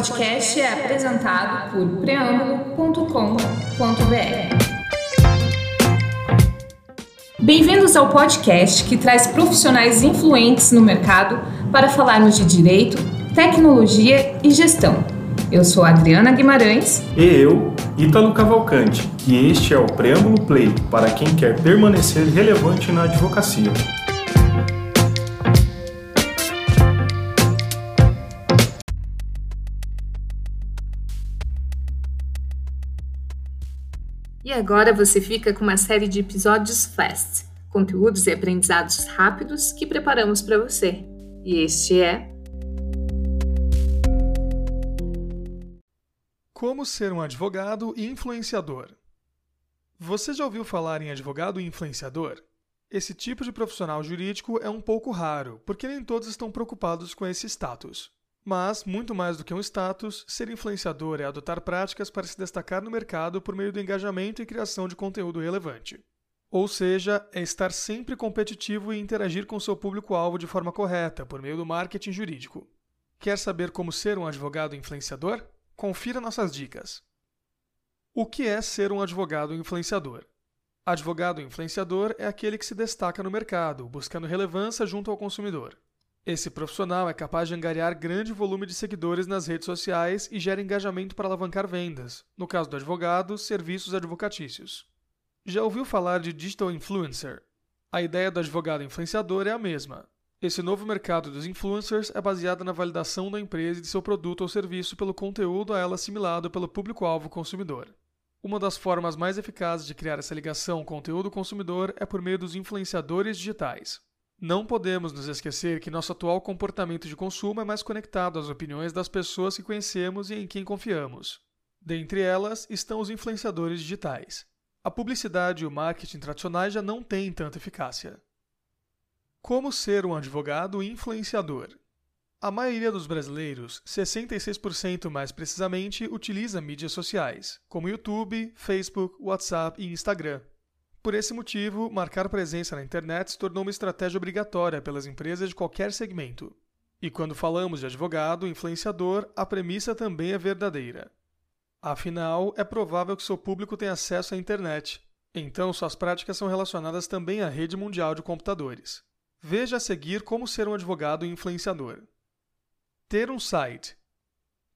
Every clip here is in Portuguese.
podcast é apresentado por preâmbulo.com.br. Bem-vindos ao podcast que traz profissionais influentes no mercado para falarmos de direito, tecnologia e gestão. Eu sou Adriana Guimarães. E eu, Ítalo Cavalcante. E este é o Preâmbulo Play para quem quer permanecer relevante na advocacia. Agora você fica com uma série de episódios Fast, conteúdos e aprendizados rápidos que preparamos para você. E este é Como ser um advogado e influenciador. Você já ouviu falar em advogado e influenciador? Esse tipo de profissional jurídico é um pouco raro, porque nem todos estão preocupados com esse status. Mas, muito mais do que um status, ser influenciador é adotar práticas para se destacar no mercado por meio do engajamento e criação de conteúdo relevante. Ou seja, é estar sempre competitivo e interagir com seu público-alvo de forma correta, por meio do marketing jurídico. Quer saber como ser um advogado influenciador? Confira nossas dicas. O que é ser um advogado influenciador? Advogado influenciador é aquele que se destaca no mercado, buscando relevância junto ao consumidor. Esse profissional é capaz de angariar grande volume de seguidores nas redes sociais e gera engajamento para alavancar vendas, no caso do advogado, serviços advocatícios. Já ouviu falar de digital influencer? A ideia do advogado influenciador é a mesma. Esse novo mercado dos influencers é baseado na validação da empresa e de seu produto ou serviço pelo conteúdo a ela assimilado pelo público-alvo consumidor. Uma das formas mais eficazes de criar essa ligação conteúdo-consumidor é por meio dos influenciadores digitais. Não podemos nos esquecer que nosso atual comportamento de consumo é mais conectado às opiniões das pessoas que conhecemos e em quem confiamos. Dentre elas estão os influenciadores digitais. A publicidade e o marketing tradicionais já não têm tanta eficácia. Como ser um advogado influenciador? A maioria dos brasileiros, 66% mais precisamente, utiliza mídias sociais, como YouTube, Facebook, WhatsApp e Instagram. Por esse motivo, marcar presença na internet se tornou uma estratégia obrigatória pelas empresas de qualquer segmento. E quando falamos de advogado influenciador, a premissa também é verdadeira. Afinal, é provável que seu público tenha acesso à internet, então suas práticas são relacionadas também à rede mundial de computadores. Veja a seguir como ser um advogado influenciador. Ter um site.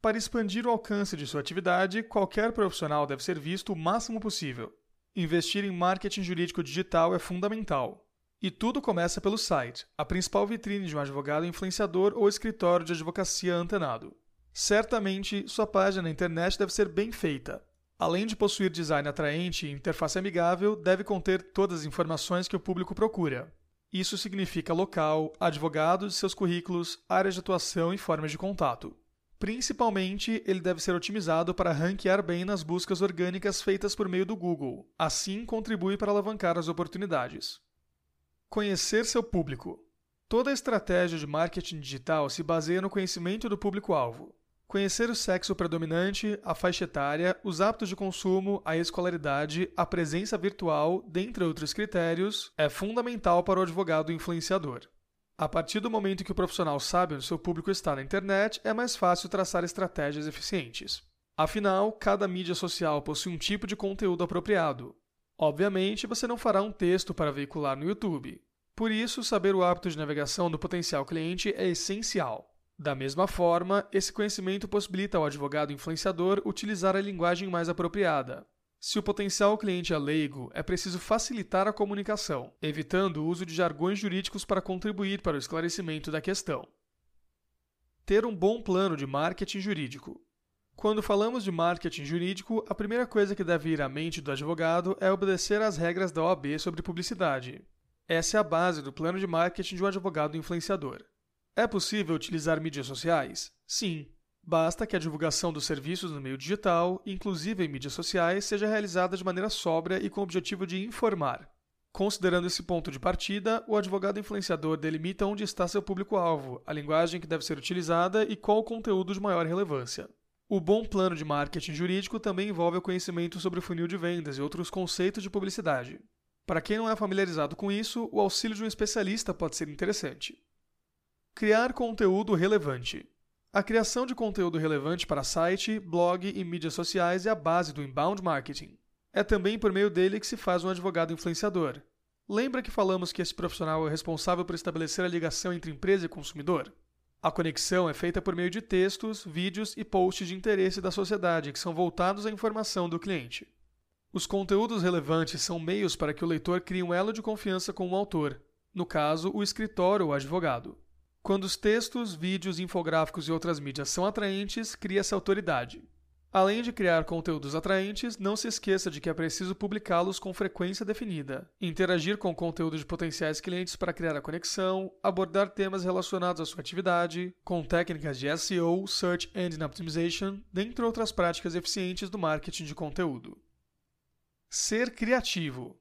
Para expandir o alcance de sua atividade, qualquer profissional deve ser visto o máximo possível. Investir em marketing jurídico digital é fundamental. E tudo começa pelo site, a principal vitrine de um advogado influenciador ou escritório de advocacia antenado. Certamente, sua página na internet deve ser bem feita. Além de possuir design atraente e interface amigável, deve conter todas as informações que o público procura. Isso significa local, advogados, seus currículos, áreas de atuação e formas de contato. Principalmente, ele deve ser otimizado para ranquear bem nas buscas orgânicas feitas por meio do Google. Assim, contribui para alavancar as oportunidades. Conhecer seu público. Toda estratégia de marketing digital se baseia no conhecimento do público-alvo. Conhecer o sexo predominante, a faixa etária, os hábitos de consumo, a escolaridade, a presença virtual, dentre outros critérios, é fundamental para o advogado influenciador. A partir do momento que o profissional sabe onde seu público está na internet, é mais fácil traçar estratégias eficientes. Afinal, cada mídia social possui um tipo de conteúdo apropriado. Obviamente, você não fará um texto para veicular no YouTube. Por isso, saber o hábito de navegação do potencial cliente é essencial. Da mesma forma, esse conhecimento possibilita ao advogado influenciador utilizar a linguagem mais apropriada, se o potencial cliente é leigo, é preciso facilitar a comunicação, evitando o uso de jargões jurídicos para contribuir para o esclarecimento da questão. Ter um bom plano de marketing jurídico. Quando falamos de marketing jurídico, a primeira coisa que deve ir à mente do advogado é obedecer às regras da OAB sobre publicidade. Essa é a base do plano de marketing de um advogado influenciador. É possível utilizar mídias sociais? Sim, Basta que a divulgação dos serviços no meio digital, inclusive em mídias sociais, seja realizada de maneira sóbria e com o objetivo de informar. Considerando esse ponto de partida, o advogado influenciador delimita onde está seu público-alvo, a linguagem que deve ser utilizada e qual o conteúdo de maior relevância. O bom plano de marketing jurídico também envolve o conhecimento sobre o funil de vendas e outros conceitos de publicidade. Para quem não é familiarizado com isso, o auxílio de um especialista pode ser interessante. Criar conteúdo relevante. A criação de conteúdo relevante para site, blog e mídias sociais é a base do inbound marketing. É também por meio dele que se faz um advogado influenciador. Lembra que falamos que esse profissional é responsável por estabelecer a ligação entre empresa e consumidor? A conexão é feita por meio de textos, vídeos e posts de interesse da sociedade que são voltados à informação do cliente. Os conteúdos relevantes são meios para que o leitor crie um elo de confiança com o autor, no caso, o escritor ou advogado. Quando os textos, vídeos, infográficos e outras mídias são atraentes, cria-se autoridade. Além de criar conteúdos atraentes, não se esqueça de que é preciso publicá-los com frequência definida, interagir com o conteúdo de potenciais clientes para criar a conexão, abordar temas relacionados à sua atividade, com técnicas de SEO, Search Engine Optimization, dentre outras práticas eficientes do marketing de conteúdo. Ser criativo.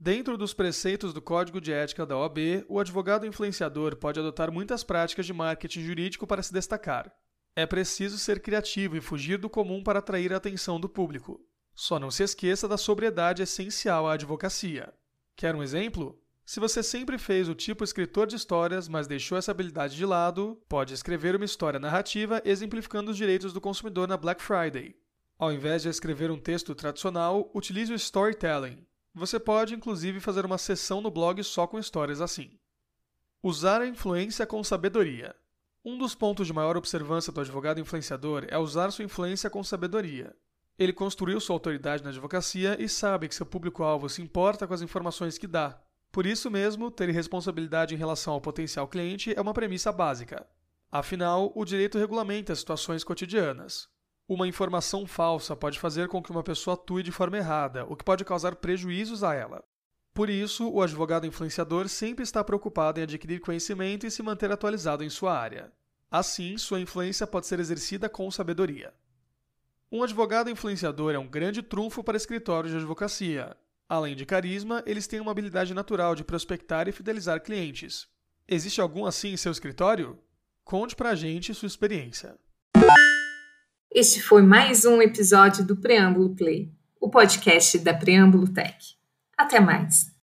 Dentro dos preceitos do Código de Ética da OAB, o advogado influenciador pode adotar muitas práticas de marketing jurídico para se destacar. É preciso ser criativo e fugir do comum para atrair a atenção do público. Só não se esqueça da sobriedade essencial à advocacia. Quer um exemplo? Se você sempre fez o tipo escritor de histórias, mas deixou essa habilidade de lado, pode escrever uma história narrativa exemplificando os direitos do consumidor na Black Friday. Ao invés de escrever um texto tradicional, utilize o storytelling, você pode, inclusive, fazer uma sessão no blog só com histórias assim. Usar a influência com sabedoria. Um dos pontos de maior observância do advogado influenciador é usar sua influência com sabedoria. Ele construiu sua autoridade na advocacia e sabe que seu público-alvo se importa com as informações que dá. Por isso mesmo, ter responsabilidade em relação ao potencial cliente é uma premissa básica. Afinal, o direito regulamenta as situações cotidianas. Uma informação falsa pode fazer com que uma pessoa atue de forma errada, o que pode causar prejuízos a ela. Por isso, o advogado influenciador sempre está preocupado em adquirir conhecimento e se manter atualizado em sua área. Assim, sua influência pode ser exercida com sabedoria. Um advogado influenciador é um grande trunfo para escritórios de advocacia. Além de carisma, eles têm uma habilidade natural de prospectar e fidelizar clientes. Existe algum assim em seu escritório? Conte pra gente sua experiência. Este foi mais um episódio do Preâmbulo Play, o podcast da Preâmbulo Tech. Até mais!